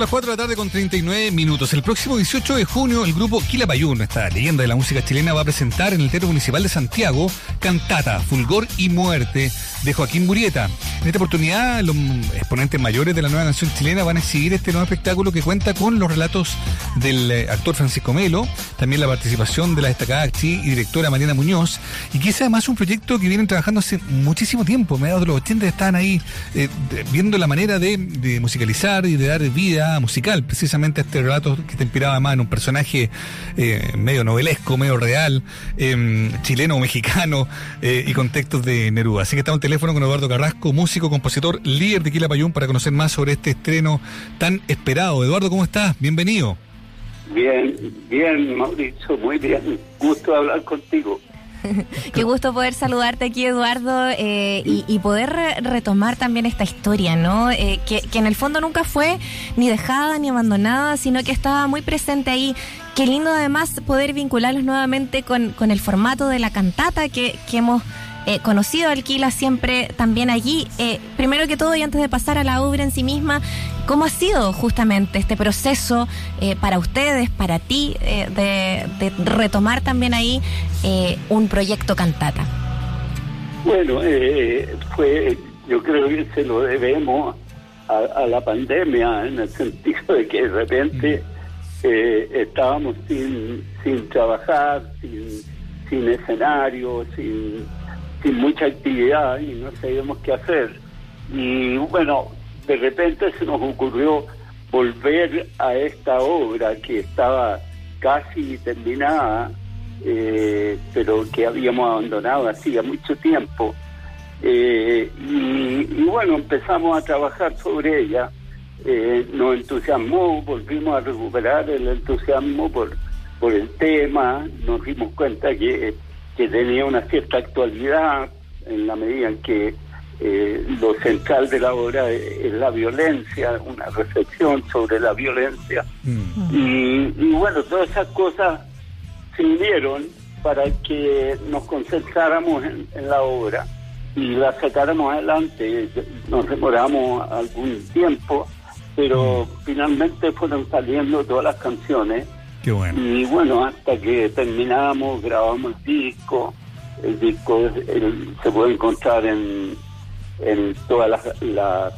las 4 de la tarde con 39 minutos. El próximo 18 de junio, el grupo Quilapayún, esta leyenda de la música chilena, va a presentar en el Teatro Municipal de Santiago Cantata, Fulgor y Muerte de Joaquín Murieta. En esta oportunidad, los exponentes mayores de la nueva canción chilena van a exhibir este nuevo espectáculo que cuenta con los relatos del eh, actor Francisco Melo, también la participación de la destacada actriz y directora Mariana Muñoz, y que es además un proyecto que vienen trabajando hace muchísimo tiempo, mediados de los 80 estaban ahí eh, viendo la manera de musicalizar y de dar vida musical, precisamente este relato que te inspiraba más en un personaje eh, medio novelesco, medio real, em, chileno o mexicano eh, y contextos de Neruda. Así que estamos en teléfono con Eduardo Carrasco, músico, compositor, líder de Quilapayún, para conocer más sobre este estreno tan esperado. Eduardo, ¿cómo estás? Bienvenido. Bien, bien, Mauricio, muy bien. Gusto hablar contigo. Qué gusto poder saludarte aquí, Eduardo, eh, y, poder retomar también esta historia, ¿no? Eh, que, en el fondo nunca fue ni dejada ni abandonada, sino que estaba muy presente ahí. Qué lindo además poder vincularlos nuevamente con, con el formato de la cantata que, que hemos eh, conocido Alquila siempre también allí. Eh, primero que todo, y antes de pasar a la obra en sí misma, ¿cómo ha sido justamente este proceso eh, para ustedes, para ti, de, retomar también ahí un proyecto cantata? Bueno, fue, yo creo que se lo debemos a, la pandemia, en el sentido de que de repente estábamos sin, sin trabajar, sin, sin escenario, sin sin mucha actividad y no sabíamos qué hacer. Y bueno, de repente se nos ocurrió volver a esta obra que estaba casi terminada, eh, pero que habíamos abandonado hacía mucho tiempo. Eh, y, bueno, empezamos a trabajar sobre ella. Eh, nos entusiasmó, volvimos a recuperar el entusiasmo por, por el tema, nos dimos cuenta que que tenía una cierta actualidad en la medida en que eh, lo central de la obra es, la violencia, una reflexión sobre la violencia. Mm. Y, bueno, todas esas cosas se unieron para que nos concentráramos en, la obra y la sacáramos adelante. Nos demoramos algún tiempo, pero finalmente fueron saliendo todas las canciones y bueno, hasta que terminamos, grabamos el disco. El disco se puede encontrar en, en todas las, las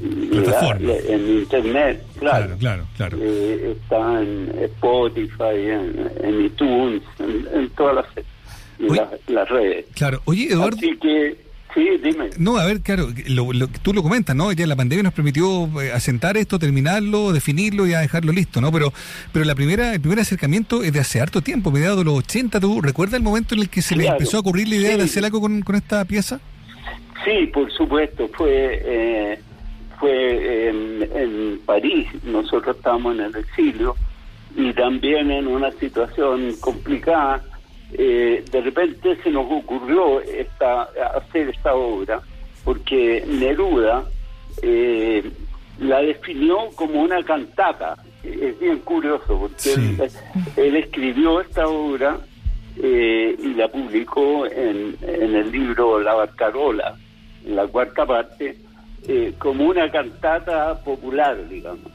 en internet, claro. Claro, claro, eh, está en Spotify, en, iTunes, en, todas las, las, redes. Claro, oye, Eduardo. Así que Sí, dime. No, a ver, claro, lo, lo, tú lo comentas, ¿no? Ya la pandemia nos permitió eh, asentar esto, terminarlo, definirlo y a dejarlo listo, ¿no? Pero pero la primera el primer acercamiento es de hace harto tiempo, mediados de los 80. ¿Tú recuerdas el momento en el que se le empezó a ocurrir la idea de hacer algo con, esta pieza? Sí, por supuesto. Fue eh, fue en, en París. Nosotros estábamos en el exilio y también en una situación complicada eh, de repente se nos ocurrió esta, hacer esta obra porque Neruda eh, la definió como una cantata. Es bien curioso porque él, escribió esta obra eh, y la publicó en, en, el libro La Barcarola, en la cuarta parte, como una cantata popular, digamos.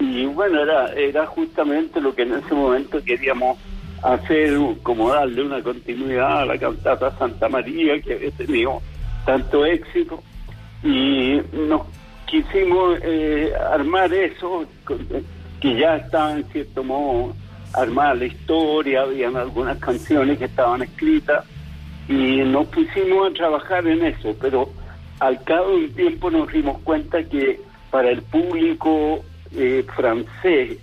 Y bueno, era, era justamente lo que en ese momento queríamos hacer como darle una continuidad a la cantata Santa María que había tenido tanto éxito. Y nos quisimos eh, armar eso que ya estaba en cierto modo armada la historia habían algunas canciones que estaban escritas y nos pusimos a trabajar en eso pero al cabo de un tiempo nos dimos cuenta que para el público eh, francés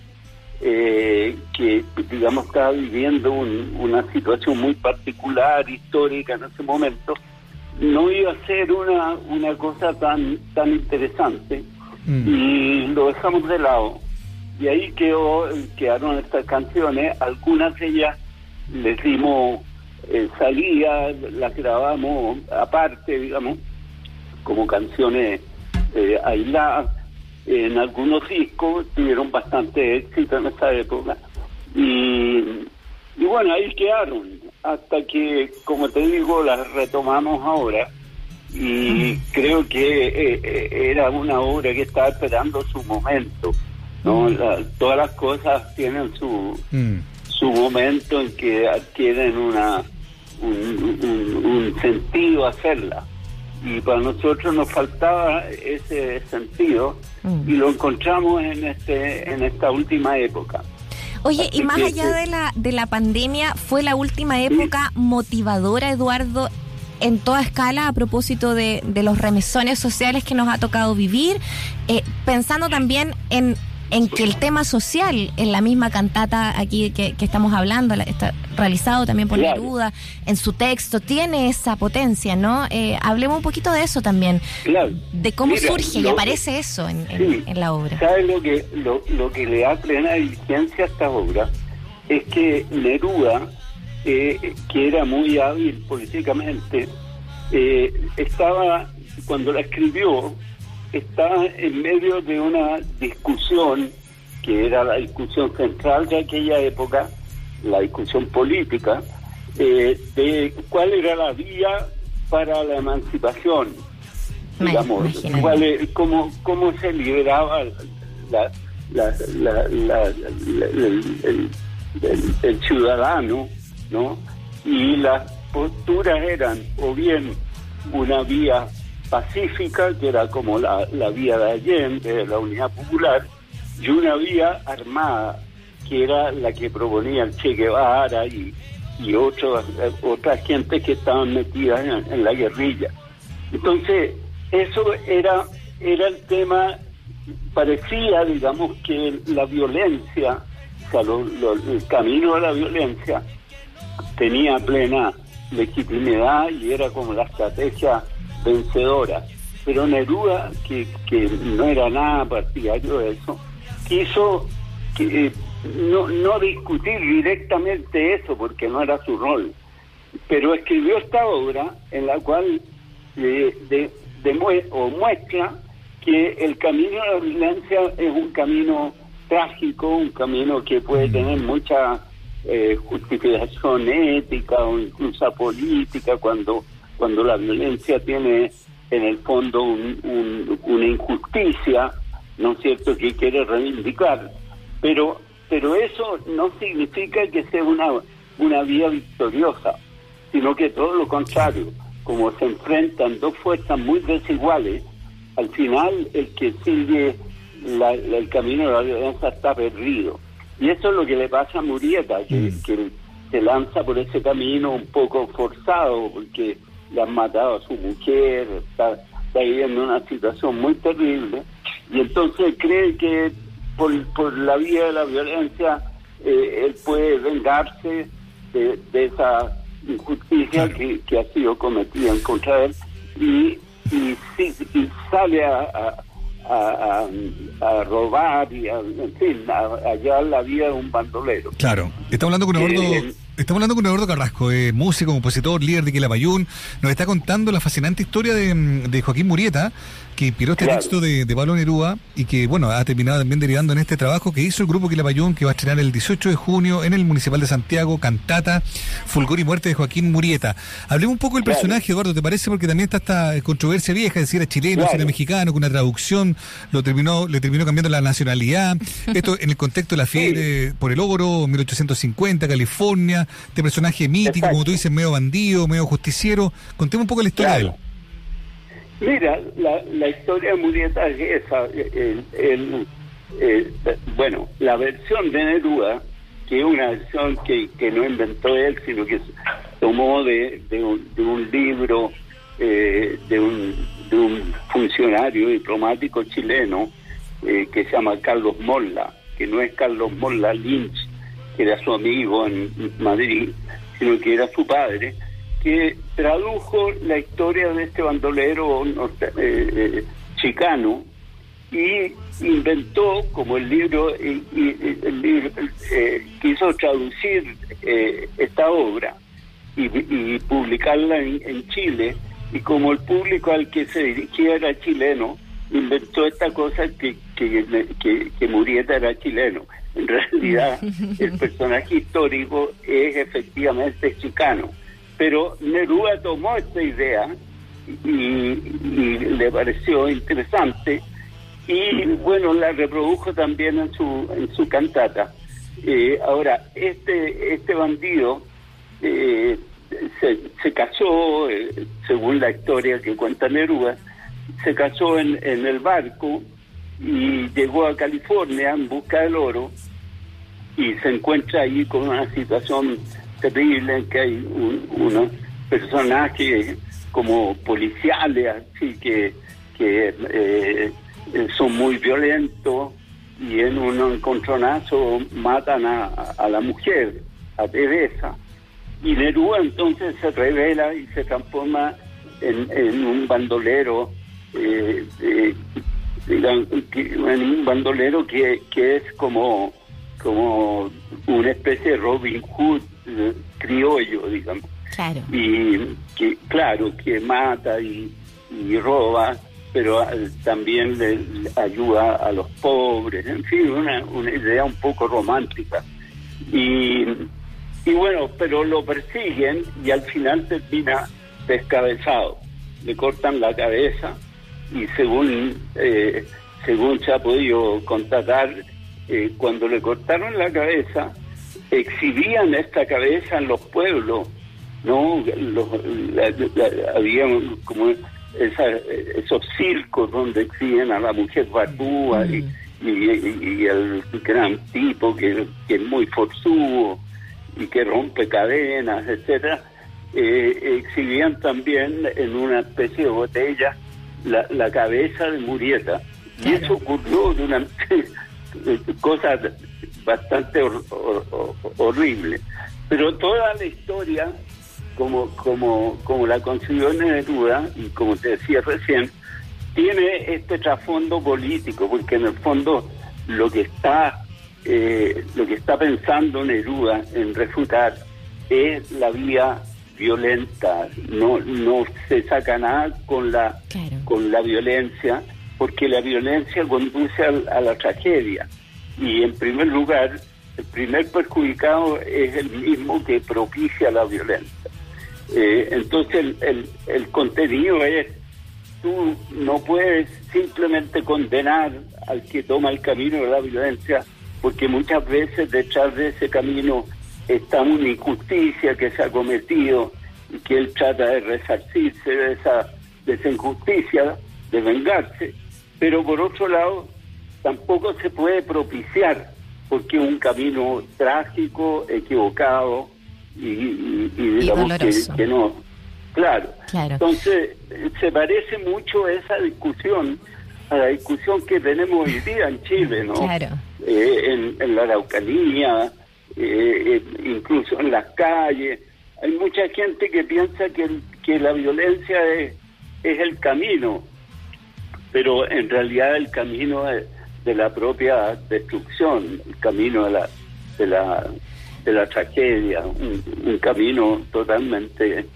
eh, que digamos estaba viviendo una situación muy particular, histórica en ese momento, no iba a ser una, una cosa tan, tan interesante mm. y lo dejamos de lado. Y ahí quedó, quedaron estas canciones, algunas de ellas les dimos eh, salida, las grabamos aparte, digamos, como canciones eh, aisladas en algunos discos tuvieron bastante éxito en esa época. Y, y bueno, ahí quedaron, hasta que, como te digo, las retomamos ahora. Y creo que eh, eh, era una obra que estaba esperando su momento. ¿no? todas las cosas tienen su, mm. su momento en que adquieren una un, sentido hacerla. Y para nosotros nos faltaba ese sentido y lo encontramos en este en esta última época. Oye, y más allá de la, de la pandemia, ¿fue la última época motivadora, Eduardo, en toda escala a propósito de, de los remesones sociales que nos ha tocado vivir? Eh, pensando también en en que el tema social en la misma cantata aquí que, estamos hablando, está realizado también por Neruda, en su texto, tiene esa potencia, ¿no? Eh, hablemos un poquito de eso también, de cómo surge y aparece eso en, la obra. ¿Sabe lo que, lo, que le da plena diligencia a esta obra? Es que Neruda, eh, que era muy hábil políticamente, eh, estaba, cuando la escribió, está en medio de una discusión que era la discusión central de aquella época, la discusión política, eh, de cuál era la vía para la emancipación, digamos, cuál, cómo, cómo se liberaba la, el, el, ciudadano, ¿no? Y las posturas eran o bien una vía pacífica, que era como la, vía de Allende, de la Unidad Popular, y una vía armada, que era la que proponía el Che Guevara y, y otros, otras gentes que estaban metidas en, la guerrilla. Entonces, eso era, era el tema, parecía, digamos, que la violencia, o sea, el camino de la violencia tenía plena legitimidad y era como la estrategia vencedora. Pero Neruda, que, que no era nada partidario de eso, quiso que, eh, no, no discutir directamente eso, porque no era su rol, pero escribió esta obra en la cual eh, de, o muestra que el camino de la violencia es un camino trágico, un camino que puede mm. tener mucha eh, justificación ética o incluso política cuando cuando la violencia tiene en el fondo una injusticia, ¿no es cierto?, que quiere reivindicar. Pero, pero eso no significa que sea una, una vía victoriosa, sino que todo lo contrario, como se enfrentan dos fuerzas muy desiguales, al final el que sigue el camino de la violencia está perdido. Y eso es lo que le pasa a Murieta, que, mm. que se lanza por ese camino un poco forzado, porque le han matado a su mujer, está, viviendo una situación muy terrible, y entonces cree que por, por la vía de la violencia eh, él puede vengarse de, esa injusticia que, que, ha sido cometida en contra de él. Y, y, sale a, a, robar y a, en fin, a, hallar la vida de un bandolero. Claro, está hablando con Eduardo... Eh, Estamos hablando con Eduardo Carrasco, eh, músico, compositor, líder de Quilapayún. Nos está contando la fascinante historia de, de Joaquín Murieta, que inspiró este texto de, de, Pablo Neruda y que, bueno, ha terminado también derivando en este trabajo que hizo el grupo Quilapayún, que va a estrenar el 18 de junio en el Municipal de Santiago, Cantata, Fulgor y Muerte de Joaquín Murieta. Hablemos un poco del personaje, Eduardo, ¿te parece? Porque también está esta controversia vieja, de si era chileno, si era mexicano, con una traducción, lo terminó, le terminó cambiando la nacionalidad. Esto en el contexto de la fiebre por el oro, 1850, California, este personaje mítico, como tú dices, medio bandido, medio justiciero. Contemos un poco la historia de él. Mira, la, la historia de Murieta es esa. El, bueno, la versión de Neruda, que es una versión que, que no inventó él, sino que tomó de, de, un, libro eh, de, un, de un funcionario diplomático chileno eh, que se llama Carlos Molla, que no es Carlos Molla Lynch, que era su amigo en Madrid, sino que era su padre que tradujo la historia de este bandolero eh, eh, chicano y inventó, como el libro, eh, quiso traducir esta obra y, publicarla en, Chile, y como el público al que se dirigía era chileno, inventó esta cosa que, que, que Murieta era chileno. En realidad, el personaje histórico es efectivamente chicano pero Neruda tomó esta idea y, le pareció interesante y bueno, la reprodujo también en su, en su cantata. Eh, ahora, este, este bandido eh, se, se, casó, eh, según la historia que cuenta Neruda, se casó en, en el barco y llegó a California en busca del oro y se encuentra ahí con una situación terrible en que hay unos personajes como policiales, así que, que eh, son muy violentos y en un encontronazo matan a, a la mujer, a Teresa. Y Neruda entonces se revela y se transforma en, un bandolero, eh, eh, en un bandolero que, que es como, como una especie de Robin Hood eh, criollo, digamos. Claro. Y que, claro, que mata y, y roba, pero también le, ayuda a los pobres, en fin, una, una idea un poco romántica. Y, y bueno, pero lo persiguen y al final termina descabezado. Le cortan la cabeza y según, eh, según se ha podido constatar, eh, cuando le cortaron la cabeza, exhibían esta cabeza en los pueblos, ¿no? Los, la, la, había como esa, esos circos donde exhiben a la mujer barbúa y, y, y, el gran tipo que, que, es muy forzudo y que rompe cadenas, etcétera, eh, exhibían también en una especie de botella la, la cabeza de Murieta. Y eso ocurrió durante cosas bastante hor, hor, horribles. Pero toda la historia como, como, como la concibió Neruda, y como te decía recién, tiene este trasfondo político, porque en el fondo lo que está, eh, lo que está pensando Neruda en refutar es la vía violenta, no, no se saca nada con la, claro. con la violencia, porque la violencia conduce a, a la tragedia. Y en primer lugar, el primer perjudicado es el mismo que propicia la violencia. Eh, entonces el, contenido es, tú no puedes simplemente condenar al que toma el camino de la violencia, porque muchas veces detrás de ese camino está una injusticia que se ha cometido y que él trata de resarcirse de esa, de esa injusticia, de vengarse, pero por otro lado tampoco se puede propiciar porque un camino trágico, equivocado, y, y, y digamos y que, que, no. Claro. claro. Entonces, se parece mucho esa discusión a la discusión que tenemos hoy día en Chile, ¿no? Claro. Eh, en, en, la Araucanía, eh, incluso en las calles. Hay mucha gente que piensa que, que la violencia es, es el camino, pero en realidad el camino de la propia destrucción, el camino de la, de la de la tragedia, un, un camino totalmente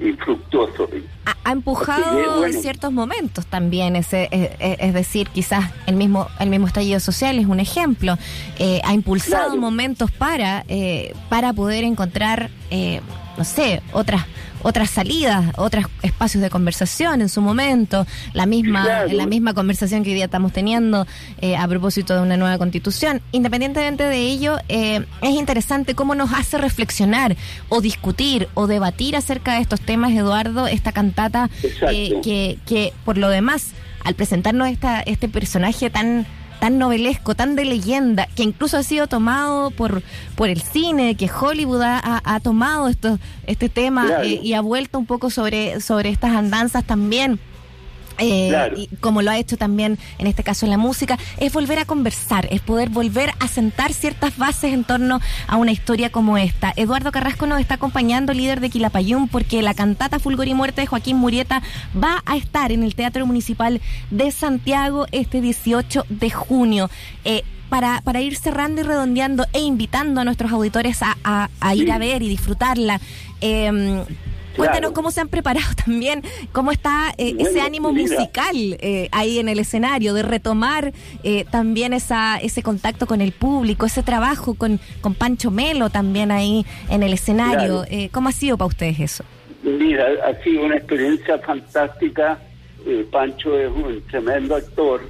infructuoso. Ha, ha empujado que, bueno, en ciertos momentos también, ese, es, es, decir, quizás el mismo el mismo estallido social es un ejemplo. Eh, ha impulsado claro. momentos para eh, para poder encontrar, eh, no sé, otras otras salidas, otros espacios de conversación en su momento, la misma, claro. la misma conversación que hoy día estamos teniendo eh, a propósito de una nueva constitución. Independientemente de ello, eh, es interesante cómo nos hace reflexionar o discutir o debatir acerca de estos temas, Eduardo, esta cantata eh, que, que por lo demás, al presentarnos esta, este personaje tan tan novelesco, tan de leyenda, que incluso ha sido tomado por, por el cine, que Hollywood ha, ha tomado esto, este tema claro. eh, y ha vuelto un poco sobre, sobre estas andanzas también. Eh, claro. y como lo ha hecho también en este caso en la música, es volver a conversar, es poder volver a sentar ciertas bases en torno a una historia como esta. Eduardo Carrasco nos está acompañando, líder de Quilapayún, porque la cantata Fulgor y Muerte de Joaquín Murieta va a estar en el Teatro Municipal de Santiago este 18 de junio. Eh, para, para ir cerrando y redondeando e invitando a nuestros auditores a, a, a ir a ver y disfrutarla. Eh, Cuéntanos claro. cómo se han preparado también, cómo está eh, bueno, ese ánimo mira. musical eh, ahí en el escenario, de retomar eh, también esa, ese contacto con el público, ese trabajo con, con Pancho Melo también ahí en el escenario. Claro. ¿Cómo ha sido para ustedes eso? Mira, ha sido una experiencia fantástica. Pancho es un tremendo actor.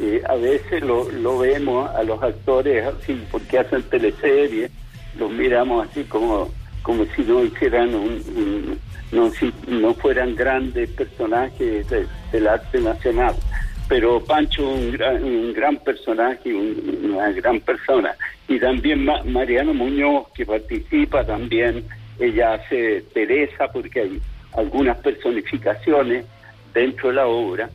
eh, a veces lo, lo vemos a los actores así, porque hacen teleseries, los miramos así como, como si no hicieran un, no, si no fueran grandes personajes del arte nacional. Pero Pancho un gran, un gran personaje, una gran persona. Y también Mariano Muñoz, que participa también, ella hace Teresa, porque hay algunas personificaciones dentro de la obra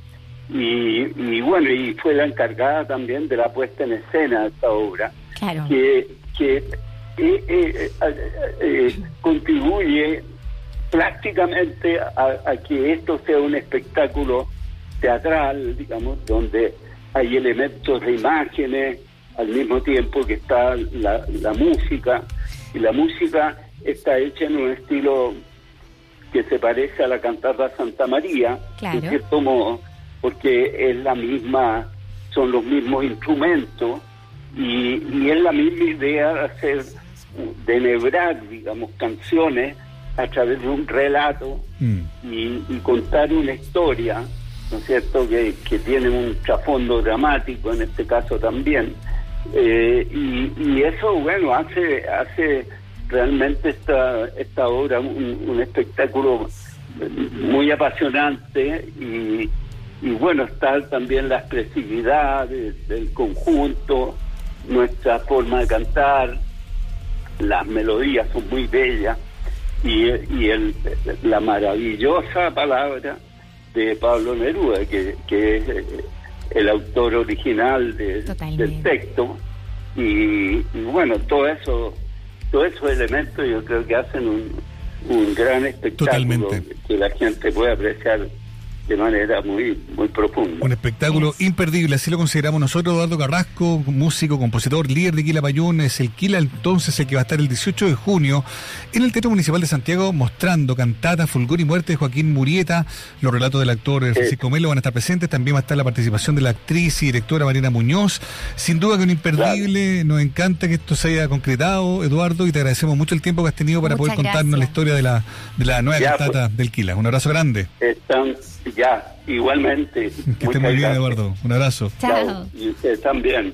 y, bueno, y fue la encargada también de la puesta en escena de esta obra, que, que eh, eh, contribuye prácticamente a, que esto sea un espectáculo teatral, digamos, donde hay elementos de imágenes al mismo tiempo que está la, la música, y la música está hecha en un estilo que se parece a la cantata Santa María, en cierto modo, porque es la misma, son los mismos instrumentos y, es la misma idea de hacer, de enhebrar, digamos, canciones a través de un relato mm. y, contar una historia, ¿no es cierto?, que, tiene un trasfondo dramático en este caso también. Eh, y, eso, bueno, hace, hace realmente esta, esta obra un, un espectáculo muy apasionante y, y bueno, está también la expresividad del conjunto, nuestra forma de cantar, las melodías son muy bellas y, y el, la maravillosa palabra de Pablo Neruda, que, que es eh, el autor original del texto. Y, bueno, todo eso, todos esos elementos yo creo que hacen un, un gran espectáculo que la gente puede apreciar de manera muy muy profunda. Un espectáculo imperdible, así lo consideramos nosotros, Eduardo Carrasco, músico, compositor, líder de Quila Payún, es el Quila entonces el que va a estar el 18 de junio en el Teatro Municipal de Santiago mostrando cantata, fulgor y muerte de Joaquín Murieta, los relatos del actor Francisco Melo van a estar presentes, también va a estar la participación de la actriz y directora Marina Muñoz, sin duda que un imperdible, nos encanta que esto se haya concretado, Eduardo, y te agradecemos mucho el tiempo que has tenido para poder contarnos la historia de la, de la nueva cantata pues. del Quila. Un abrazo grande. Están ya, igualmente. Que esté muy bien, Eduardo. Un abrazo. Chao. Y usted también.